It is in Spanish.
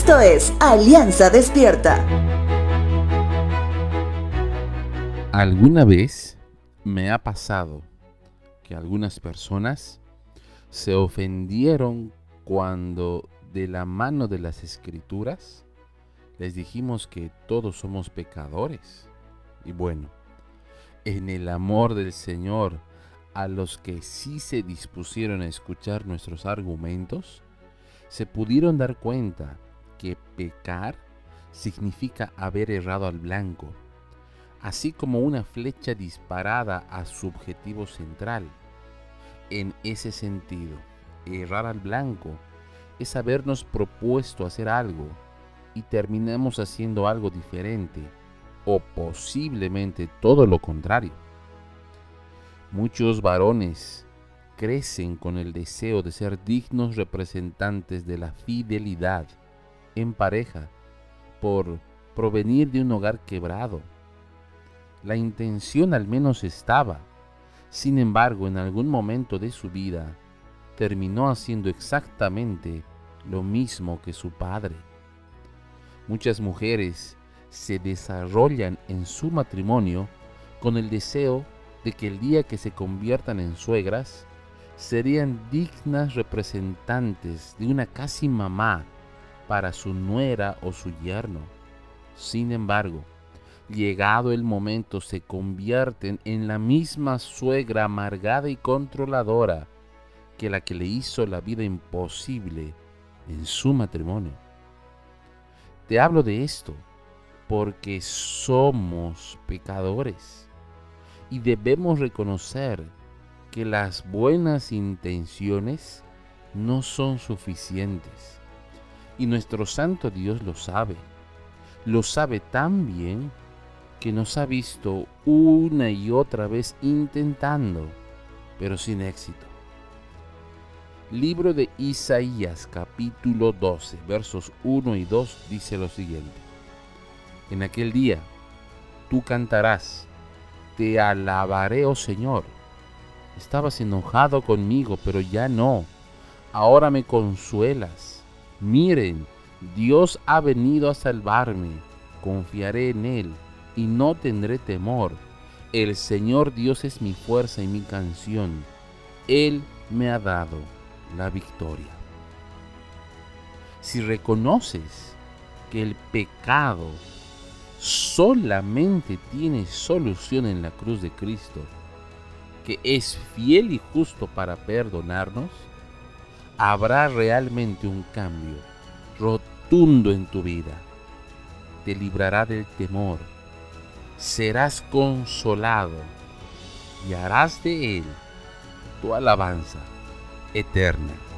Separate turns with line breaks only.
Esto es Alianza Despierta.
¿Alguna vez me ha pasado que algunas personas se ofendieron cuando de la mano de las escrituras les dijimos que todos somos pecadores? Y bueno, en el amor del Señor, a los que sí se dispusieron a escuchar nuestros argumentos, se pudieron dar cuenta que pecar significa haber errado al blanco, así como una flecha disparada a su objetivo central. En ese sentido, errar al blanco es habernos propuesto hacer algo y terminamos haciendo algo diferente o posiblemente todo lo contrario. Muchos varones crecen con el deseo de ser dignos representantes de la fidelidad en pareja por provenir de un hogar quebrado. La intención al menos estaba, sin embargo en algún momento de su vida terminó haciendo exactamente lo mismo que su padre. Muchas mujeres se desarrollan en su matrimonio con el deseo de que el día que se conviertan en suegras, serían dignas representantes de una casi mamá para su nuera o su yerno. Sin embargo, llegado el momento se convierten en la misma suegra amargada y controladora que la que le hizo la vida imposible en su matrimonio. Te hablo de esto porque somos pecadores y debemos reconocer que las buenas intenciones no son suficientes. Y nuestro Santo Dios lo sabe. Lo sabe tan bien que nos ha visto una y otra vez intentando, pero sin éxito. Libro de Isaías capítulo 12 versos 1 y 2 dice lo siguiente. En aquel día tú cantarás, te alabaré, oh Señor Estabas enojado conmigo, pero ya no. Ahora me consuelas. Miren, Dios ha venido a salvarme. Confiaré en Él y no tendré temor. El Señor Dios es mi fuerza y mi canción. Él me ha dado la victoria. Si reconoces que el pecado solamente tiene solución en la cruz de Cristo, que es fiel y justo para perdonarnos, habrá realmente un cambio rotundo en tu vida. Te librará del temor, serás consolado y harás de él tu alabanza eterna.